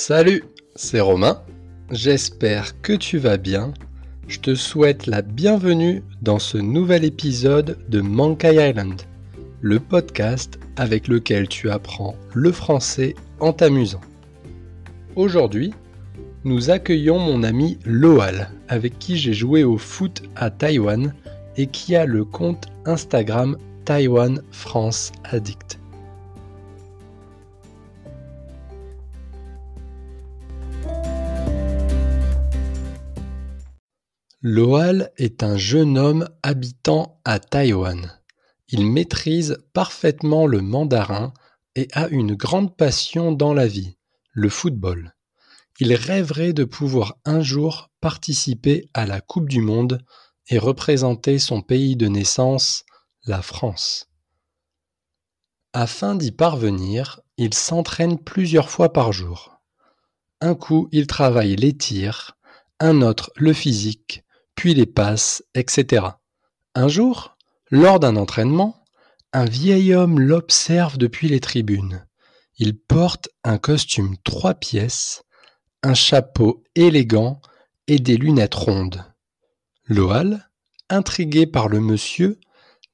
Salut, c'est Romain. J'espère que tu vas bien. Je te souhaite la bienvenue dans ce nouvel épisode de Mankai Island, le podcast avec lequel tu apprends le français en t'amusant. Aujourd'hui, nous accueillons mon ami Loal, avec qui j'ai joué au foot à Taïwan et qui a le compte Instagram Taïwan France Addict. Loal est un jeune homme habitant à Taïwan. Il maîtrise parfaitement le mandarin et a une grande passion dans la vie, le football. Il rêverait de pouvoir un jour participer à la Coupe du Monde et représenter son pays de naissance, la France. Afin d'y parvenir, il s'entraîne plusieurs fois par jour. Un coup, il travaille les tirs, un autre le physique, puis les passes, etc. Un jour, lors d'un entraînement, un vieil homme l'observe depuis les tribunes. Il porte un costume trois pièces, un chapeau élégant et des lunettes rondes. Loal, intrigué par le monsieur,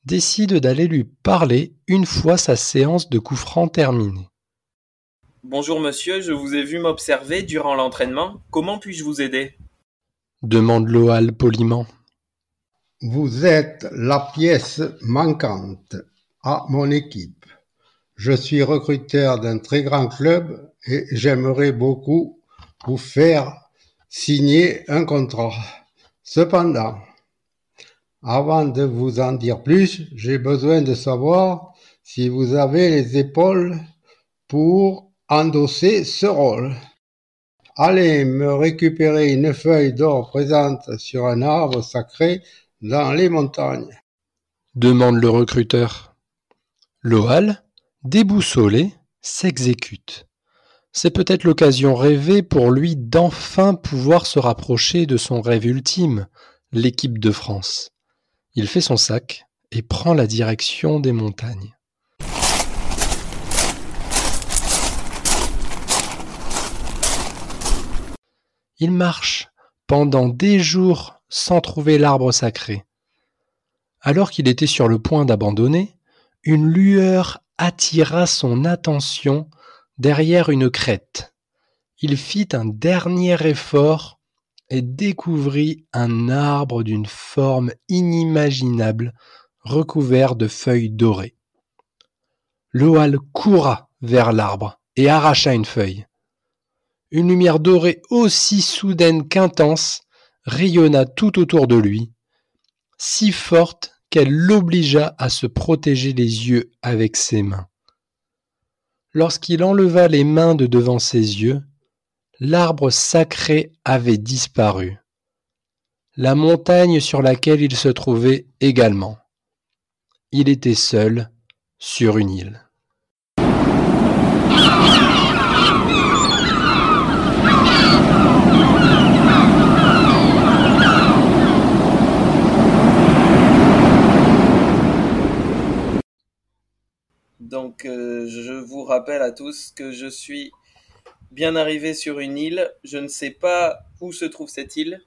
décide d'aller lui parler une fois sa séance de coup franc terminée. Bonjour monsieur, je vous ai vu m'observer durant l'entraînement. Comment puis-je vous aider? Demande Loal poliment. Vous êtes la pièce manquante à mon équipe. Je suis recruteur d'un très grand club et j'aimerais beaucoup vous faire signer un contrat. Cependant, avant de vous en dire plus, j'ai besoin de savoir si vous avez les épaules pour endosser ce rôle. Allez me récupérer une feuille d'or présente sur un arbre sacré dans les montagnes. demande le recruteur. Loal, déboussolé, s'exécute. C'est peut-être l'occasion rêvée pour lui d'enfin pouvoir se rapprocher de son rêve ultime, l'équipe de France. Il fait son sac et prend la direction des montagnes. Il marche pendant des jours sans trouver l'arbre sacré. Alors qu'il était sur le point d'abandonner, une lueur attira son attention derrière une crête. Il fit un dernier effort et découvrit un arbre d'une forme inimaginable recouvert de feuilles dorées. Loal coura vers l'arbre et arracha une feuille. Une lumière dorée aussi soudaine qu'intense rayonna tout autour de lui, si forte qu'elle l'obligea à se protéger les yeux avec ses mains. Lorsqu'il enleva les mains de devant ses yeux, l'arbre sacré avait disparu. La montagne sur laquelle il se trouvait également. Il était seul sur une île. Donc euh, je vous rappelle à tous que je suis bien arrivé sur une île. Je ne sais pas où se trouve cette île,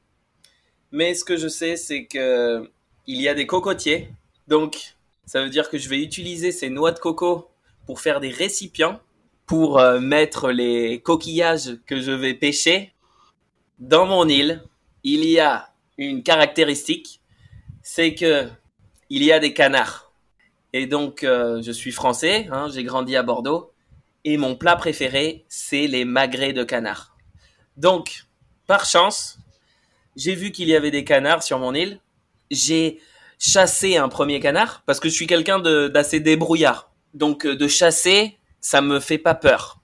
mais ce que je sais c'est que il y a des cocotiers. Donc ça veut dire que je vais utiliser ces noix de coco pour faire des récipients pour euh, mettre les coquillages que je vais pêcher dans mon île. Il y a une caractéristique, c'est que il y a des canards. Et donc, euh, je suis français, hein, j'ai grandi à Bordeaux, et mon plat préféré, c'est les magrets de canard. Donc, par chance, j'ai vu qu'il y avait des canards sur mon île. J'ai chassé un premier canard, parce que je suis quelqu'un d'assez débrouillard. Donc, euh, de chasser, ça me fait pas peur.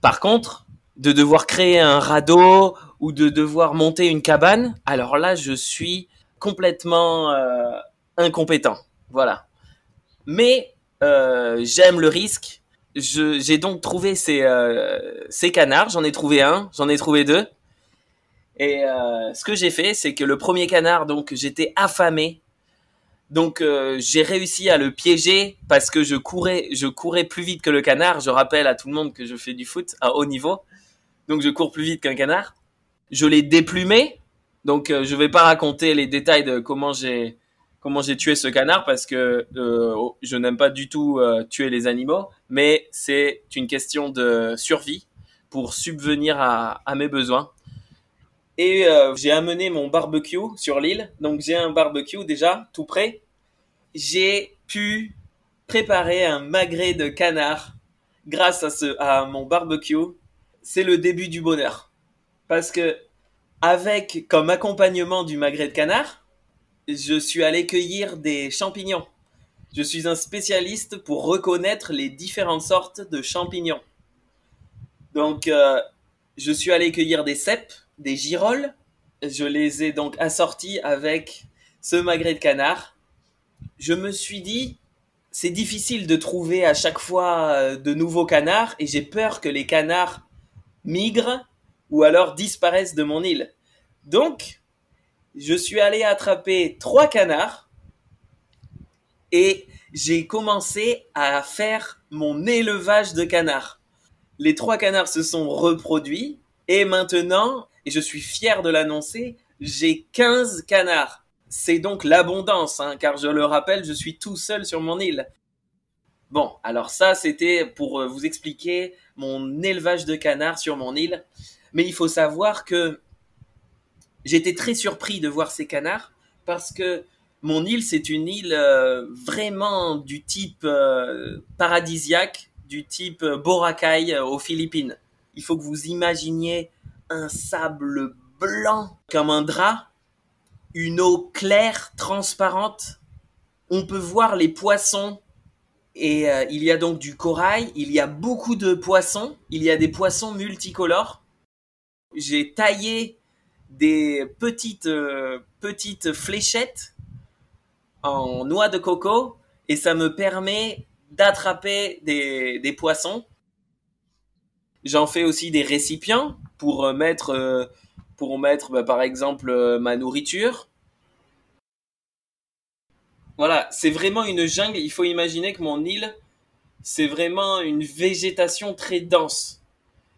Par contre, de devoir créer un radeau ou de devoir monter une cabane, alors là, je suis complètement euh, incompétent. Voilà mais euh, j'aime le risque. J'ai donc trouvé ces, euh, ces canards. J'en ai trouvé un, j'en ai trouvé deux. Et euh, ce que j'ai fait, c'est que le premier canard, donc j'étais affamé. Donc euh, j'ai réussi à le piéger parce que je courais, je courais plus vite que le canard. Je rappelle à tout le monde que je fais du foot à haut niveau. donc je cours plus vite qu'un canard. Je l'ai déplumé, donc euh, je vais pas raconter les détails de comment j'ai comment j'ai tué ce canard parce que euh, je n'aime pas du tout euh, tuer les animaux, mais c'est une question de survie pour subvenir à, à mes besoins. Et euh, j'ai amené mon barbecue sur l'île, donc j'ai un barbecue déjà tout prêt. J'ai pu préparer un magret de canard grâce à ce à mon barbecue. C'est le début du bonheur parce que avec comme accompagnement du magret de canard, je suis allé cueillir des champignons. Je suis un spécialiste pour reconnaître les différentes sortes de champignons. Donc, euh, je suis allé cueillir des cèpes, des girolles. Je les ai donc assortis avec ce magret de canard. Je me suis dit, c'est difficile de trouver à chaque fois euh, de nouveaux canards et j'ai peur que les canards migrent ou alors disparaissent de mon île. Donc, je suis allé attraper trois canards et j'ai commencé à faire mon élevage de canards. Les trois canards se sont reproduits et maintenant, et je suis fier de l'annoncer, j'ai 15 canards. C'est donc l'abondance, hein, car je le rappelle, je suis tout seul sur mon île. Bon, alors ça, c'était pour euh, vous expliquer mon élevage de canards sur mon île. Mais il faut savoir que j'étais très surpris de voir ces canards parce que mon île, c'est une île euh, vraiment du type euh, paradisiaque, du type euh, Boracay aux Philippines. Il faut que vous imaginiez un sable blanc comme un drap, une eau claire, transparente. On peut voir les poissons et il y a donc du corail, il y a beaucoup de poissons, il y a des poissons multicolores. J'ai taillé des petites euh, petites fléchettes en noix de coco et ça me permet d'attraper des, des poissons. J'en fais aussi des récipients pour euh, mettre euh, pour mettre bah, par exemple ma nourriture. Voilà, c'est vraiment une jungle. Il faut imaginer que mon île, c'est vraiment une végétation très dense.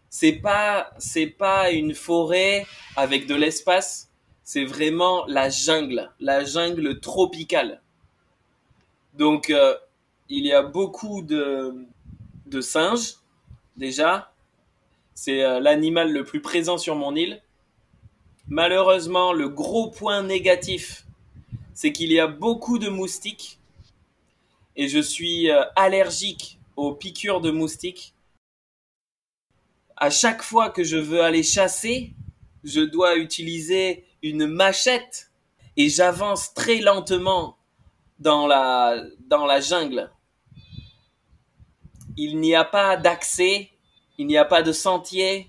C'est pas, c'est pas une forêt avec de l'espace. C'est vraiment la jungle, la jungle tropicale. Donc, euh, il y a beaucoup de, de singes, déjà. C'est euh, l'animal le plus présent sur mon île. Malheureusement, le gros point négatif, c'est qu'il y a beaucoup de moustiques. Et je suis euh, allergique aux piqûres de moustiques. À chaque fois que je veux aller chasser, je dois utiliser une machette et j'avance très lentement dans la, jungle. Il n'y a pas d'accès, il n'y a pas de sentier.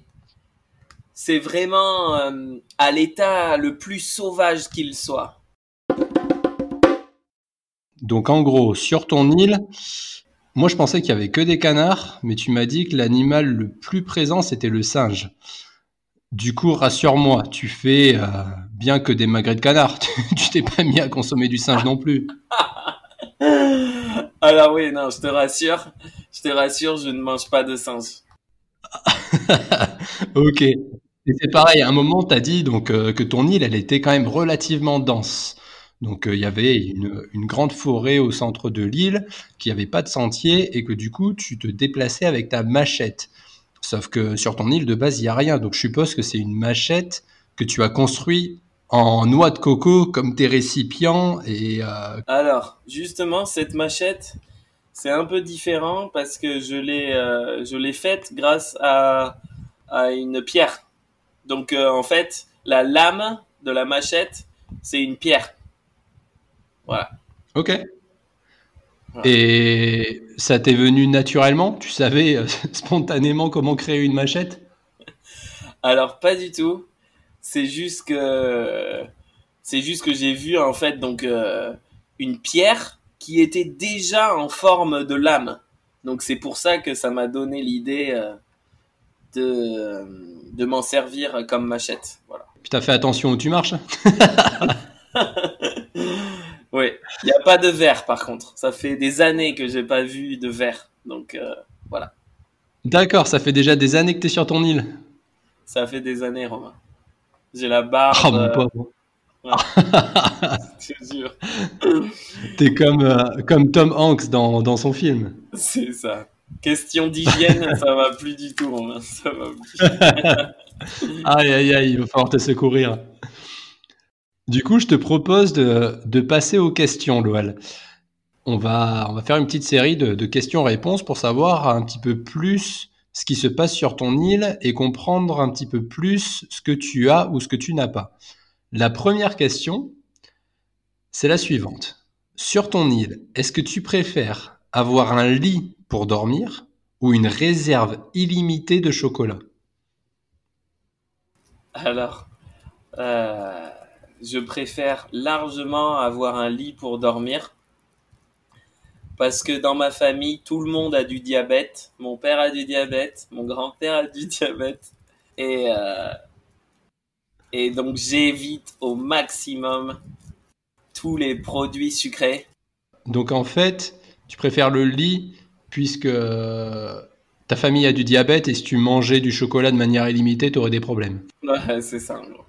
C'est vraiment euh, à l'état le plus sauvage qu'il soit. Donc en gros, sur ton île, moi je pensais qu'il y avait que des canards, mais tu m'as dit que l'animal le plus présent c'était le singe. Du coup, rassure-moi, tu fais euh, bien que des magrets de canard. tu t'es pas mis à consommer du singe non plus. Alors oui, non, je te rassure, je te rassure, je ne mange pas de singe. ok. Et c'est pareil, à un moment, tu as dit donc, euh, que ton île, elle était quand même relativement dense. Donc, euh, il y avait une, grande forêt au centre de l'île, qui avait pas de sentier, et que du coup, tu te déplaçais avec ta machette. Sauf que sur ton île, de base, il n'y a rien. Donc, je suppose que c'est une machette que tu as construit en noix de coco comme tes récipients. Et, euh, Alors, justement, cette machette, c'est un peu différent parce que je l'ai euh, je l'ai faite grâce à, à une pierre. Donc, en fait, la lame de la machette, c'est une pierre. Voilà. Ok. Voilà. Et ça t'est venu naturellement? Tu savais euh, spontanément comment créer une machette? Alors, pas du tout. C'est juste que c'est juste que j'ai vu en fait donc euh, une pierre qui était déjà en forme de lame. Donc c'est pour ça que ça m'a donné l'idée euh, de de m'en servir comme machette. Voilà. Puis t'as fait attention où tu marches Oui, il n'y a pas de verre par contre. Ça fait des années que j'ai pas vu de verre. Donc euh, voilà. D'accord, ça fait déjà des années que t'es sur ton île. Ça fait des années, Romain. J'ai la barbe. Oh mon euh, pauvre. jure. T'es comme, euh, comme Tom Hanks dans, dans son film. C'est ça. Question d'hygiène, ça va plus du tout, Romain. Ça va plus. Aïe, aïe, aïe, il va falloir te secourir. Du coup, je te propose de, de passer aux questions, Loal. On va, on va faire une petite série de, questions-réponses pour savoir un petit peu plus ce qui se passe sur ton île et comprendre un petit peu plus ce que tu as ou ce que tu n'as pas. La première question, c'est la suivante. Sur ton île, est-ce que tu préfères avoir un lit pour dormir ou une réserve illimitée de chocolat? Alors, euh, je préfère largement avoir un lit pour dormir. Parce que dans ma famille, tout le monde a du diabète. Mon père a du diabète, mon grand-père a du diabète. Et, euh, et donc j'évite au maximum tous les produits sucrés. Donc en fait, tu préfères le lit puisque euh, ta famille a du diabète et si tu mangeais du chocolat de manière illimitée, tu aurais des problèmes. Ouais, c'est ça. en gros.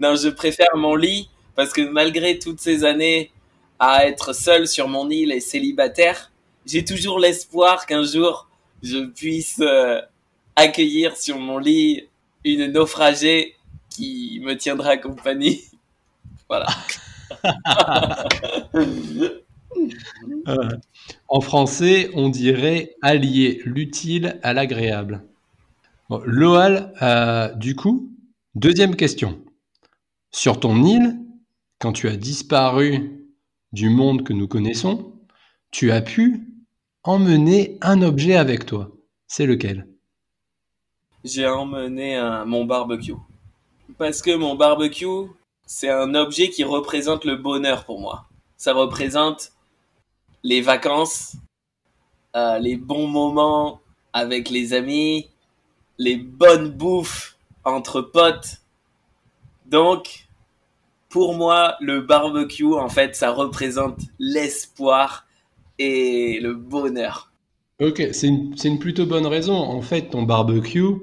Non, je préfère mon lit parce que malgré toutes ces années à être seul sur mon île et célibataire, j'ai toujours l'espoir qu'un jour je puisse euh, accueillir sur mon lit une naufragée qui me tiendra compagnie. Voilà. En français, on dirait allier l'utile à l'agréable. Loal, euh, du coup, deuxième question. Sur ton île, quand tu as disparu du monde que nous connaissons, tu as pu emmener un objet avec toi. C'est lequel? J'ai emmené mon barbecue. Parce que mon barbecue, c'est un objet qui représente le bonheur pour moi. Ça représente les vacances, euh, les bons moments avec les amis, les bonnes bouffes entre potes. Donc, pour moi, le barbecue, en fait, ça représente l'espoir et le bonheur. Ok, c'est une, plutôt bonne raison. En fait, ton barbecue,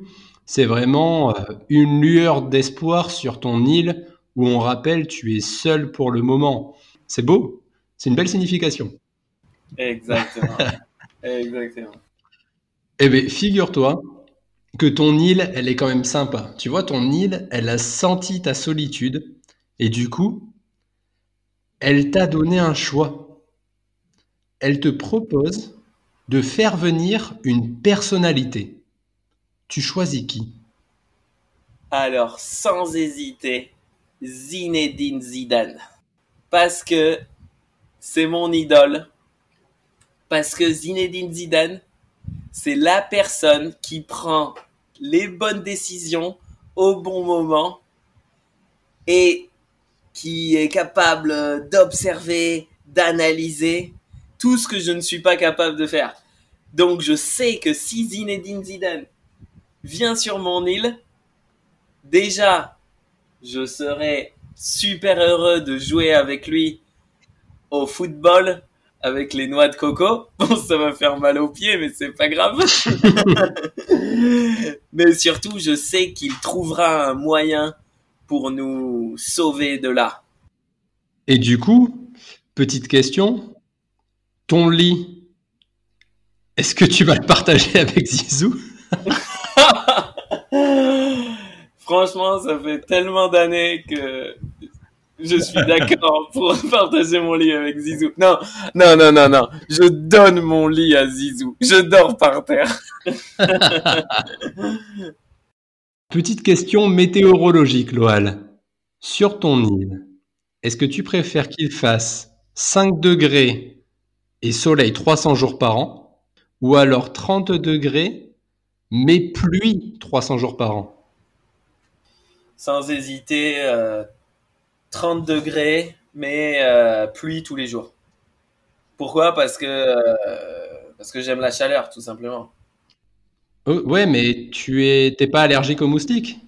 c'est vraiment euh, une lueur d'espoir sur ton île où on rappelle tu es seul pour le moment. C'est beau, c'est une belle signification. Exactement. Exactement. Eh bien, figure-toi que ton île, elle est quand même sympa. Tu vois, ton île, elle a senti ta solitude et du coup, elle t'a donné un choix. Elle te propose de faire venir une personnalité. Tu choisis qui? Alors, sans hésiter, Zinedine Zidane. Parce que c'est mon idole. Parce que Zinedine Zidane, c'est la personne qui prend les bonnes décisions au bon moment et qui est capable d'observer, d'analyser tout ce que je ne suis pas capable de faire. Donc je sais que si Zinedine Zidane vient sur mon île, déjà, je serais super heureux de jouer avec lui au football avec les noix de coco. Bon, ça va faire mal aux pieds, mais c'est pas grave. mais surtout, je sais qu'il trouvera un moyen pour nous sauver de là. Et du coup, petite question, ton lit, est-ce que tu vas le partager avec Zizou? Franchement, ça fait tellement d'années que je suis d'accord pour partager mon lit avec Zizou. Non, non, non, non, non. Je donne mon lit à Zizou. Je dors par terre. Petite question météorologique, Loal. Sur ton île, est-ce que tu préfères qu'il fasse 5 degrés et soleil 300 jours par an, ou alors 30 degrés, mais pluie 300 jours par an? Sans hésiter, euh, 30 degrés, mais euh, pluie tous les jours. Pourquoi? Parce que euh, parce que j'aime la chaleur, tout simplement. Oh, ouais, mais tu es, t'es pas allergique aux moustiques?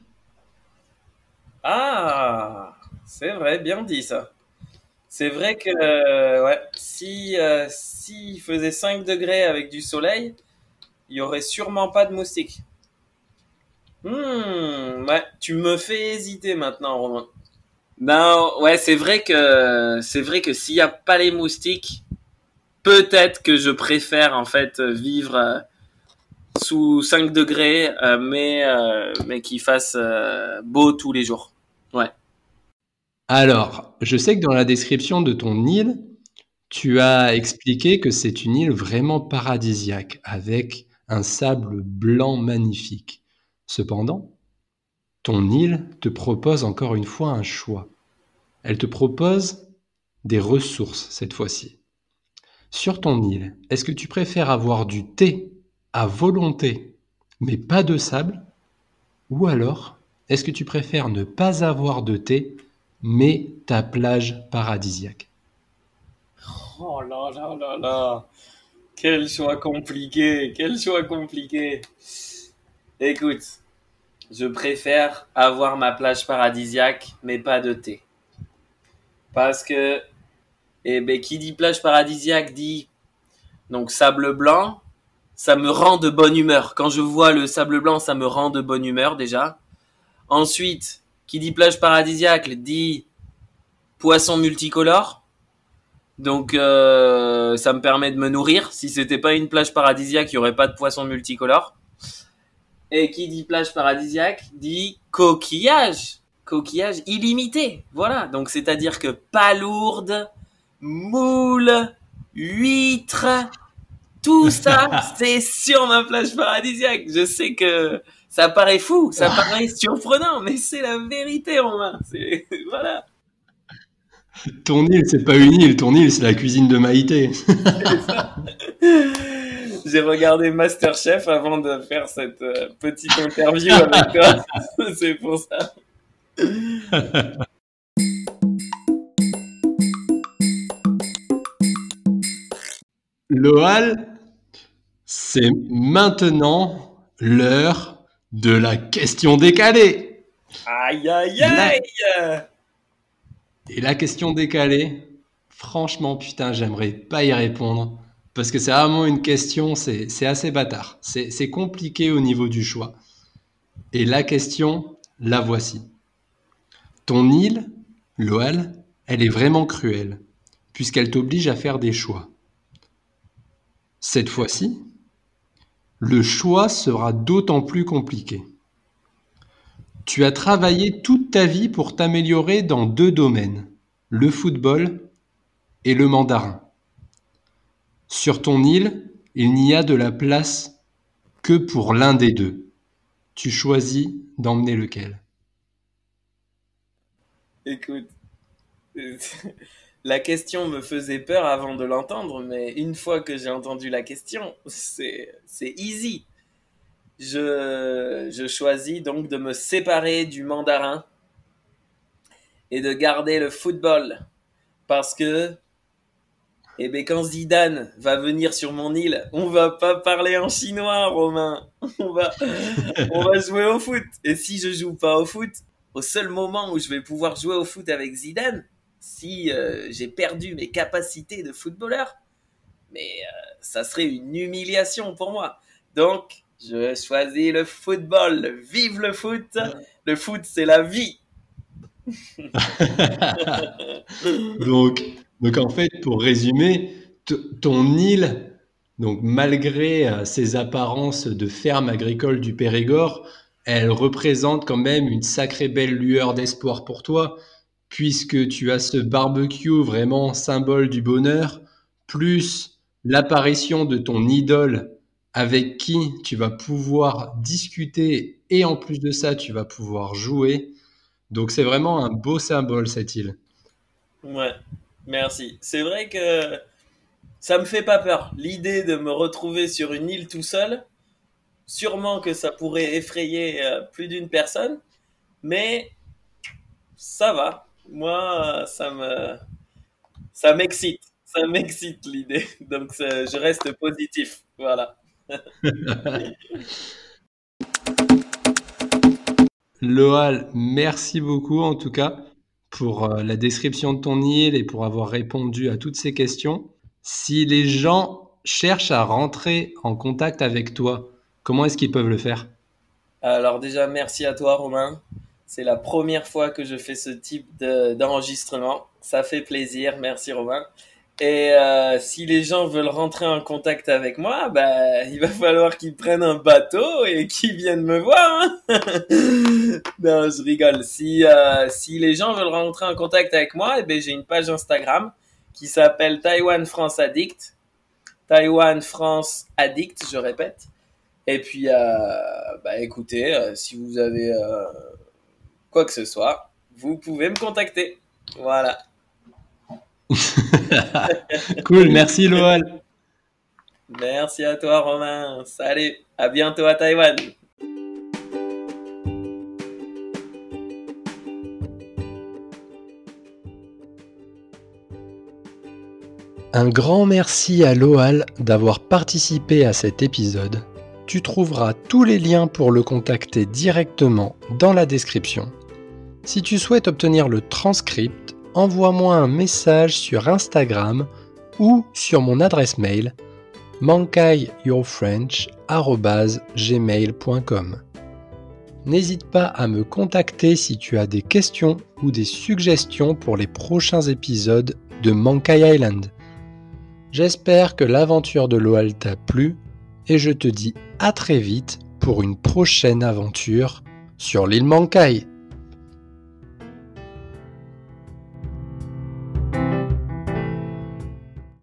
Ah, c'est vrai, bien dit ça. C'est vrai que euh, ouais, si euh, s'il faisait 5 degrés avec du soleil, il y aurait sûrement pas de moustiques. Hmm, ouais, tu me fais hésiter maintenant, Romain. Non, ouais, c'est vrai que c'est vrai que s'il n'y a pas les moustiques, peut-être que je préfère en fait vivre euh, sous 5 degrés, euh, mais euh, mais qu'il fasse beau tous les jours. Ouais. Alors, je sais que dans la description de ton île, tu as expliqué que c'est une île vraiment paradisiaque, avec un sable blanc magnifique. Cependant, ton île te propose encore une fois un choix. Elle te propose des ressources cette fois-ci. Sur ton île, est-ce que tu préfères avoir du thé à volonté, mais pas de sable? Ou alors, est-ce que tu préfères ne pas avoir de thé, mais ta plage paradisiaque? Oh là là là là Quel choix compliqué Quel choix compliqué Écoute, je préfère avoir ma plage paradisiaque, mais pas de thé. Parce que, eh ben, qui dit plage paradisiaque dit donc sable blanc, ça me rend de bonne humeur. Quand je vois le sable blanc, ça me rend de bonne humeur déjà. Ensuite, qui dit plage paradisiaque dit poisson multicolore. Donc euh, ça me permet de me nourrir. Si c'était pas une plage paradisiaque, il y aurait pas de poisson multicolore. Et qui dit plage paradisiaque dit coquillage. Coquillage illimité. Voilà. Donc c'est-à-dire que palourde, moule, huître, tout ça, c'est sur ma plage paradisiaque. Je sais que ça paraît fou, ça paraît surprenant, mais c'est la vérité, Romain. Voilà. Ton île, c'est pas une île, ton île, c'est la cuisine de Maïté. J'ai regardé Masterchef avant de faire cette euh, petite interview avec toi. c'est pour ça. Loal, c'est maintenant l'heure de la question décalée. Aïe aïe aïe Et la question décalée, franchement, putain, j'aimerais pas y répondre. Parce que c'est vraiment une question, c'est assez bâtard. C'est compliqué au niveau du choix. Et la question, la voici. Ton île, Loal, elle est vraiment cruelle, puisqu'elle t'oblige à faire des choix. Cette fois-ci, le choix sera d'autant plus compliqué. Tu as travaillé toute ta vie pour t'améliorer dans deux domaines, le football et le mandarin. Sur ton île, il n'y a de la place que pour l'un des deux. Tu choisis d'emmener lequel Écoute, la question me faisait peur avant de l'entendre, mais une fois que j'ai entendu la question, c'est easy. Je, je choisis donc de me séparer du mandarin et de garder le football. Parce que, eh ben, quand Zidane va venir sur mon île, on va pas parler en chinois, Romain. On va, on va jouer au foot. Et si je joue pas au foot, au seul moment où je vais pouvoir jouer au foot avec Zidane, si euh, j'ai perdu mes capacités de footballeur, mais euh, ça serait une humiliation pour moi. Donc, je choisis le football. Vive le foot Le foot, c'est la vie donc, donc, en fait, pour résumer, ton île, donc malgré euh, ses apparences de ferme agricole du Périgord, elle représente quand même une sacrée belle lueur d'espoir pour toi, puisque tu as ce barbecue vraiment symbole du bonheur, plus l'apparition de ton idole avec qui tu vas pouvoir discuter et en plus de ça, tu vas pouvoir jouer. Donc c'est vraiment un beau symbole cette île. Ouais, merci. C'est vrai que ça me fait pas peur. L'idée de me retrouver sur une île tout seul, sûrement que ça pourrait effrayer euh, plus d'une personne, mais ça va moi, ça me, ça m'excite, ça m'excite l'idée. Donc, je reste positif. Voilà. Loal, merci beaucoup en tout cas pour euh, la description de ton île et pour avoir répondu à toutes ces questions. Si les gens cherchent à rentrer en contact avec toi, comment est-ce qu'ils peuvent le faire? Alors déjà, merci à toi Romain. C'est la première fois que je fais ce type d'enregistrement. Ça fait plaisir, merci Romain. Et euh, si les gens veulent rentrer en contact avec moi, bah, il va falloir qu'ils prennent un bateau et qu'ils viennent me voir. Hein non, je rigole. Si, euh, si les gens veulent rentrer en contact avec moi, eh ben, j'ai une page Instagram qui s'appelle Taiwan France Addict. Taiwan France Addict, je répète. Et puis, euh, bah, écoutez, euh, si vous avez euh, quoi que ce soit, vous pouvez me contacter. Voilà. cool, merci Loal. Merci à toi Romain. Salut, à bientôt à Taïwan. Un grand merci à Loal d'avoir participé à cet épisode. Tu trouveras tous les liens pour le contacter directement dans la description. Si tu souhaites obtenir le transcript, envoie-moi un message sur Instagram ou sur mon adresse mail mankaiyourfrench.gmail.com N'hésite pas à me contacter si tu as des questions ou des suggestions pour les prochains épisodes de Mankai Island. J'espère que l'aventure de Loal t'a plu et je te dis à très vite pour une prochaine aventure sur l'île Mankai.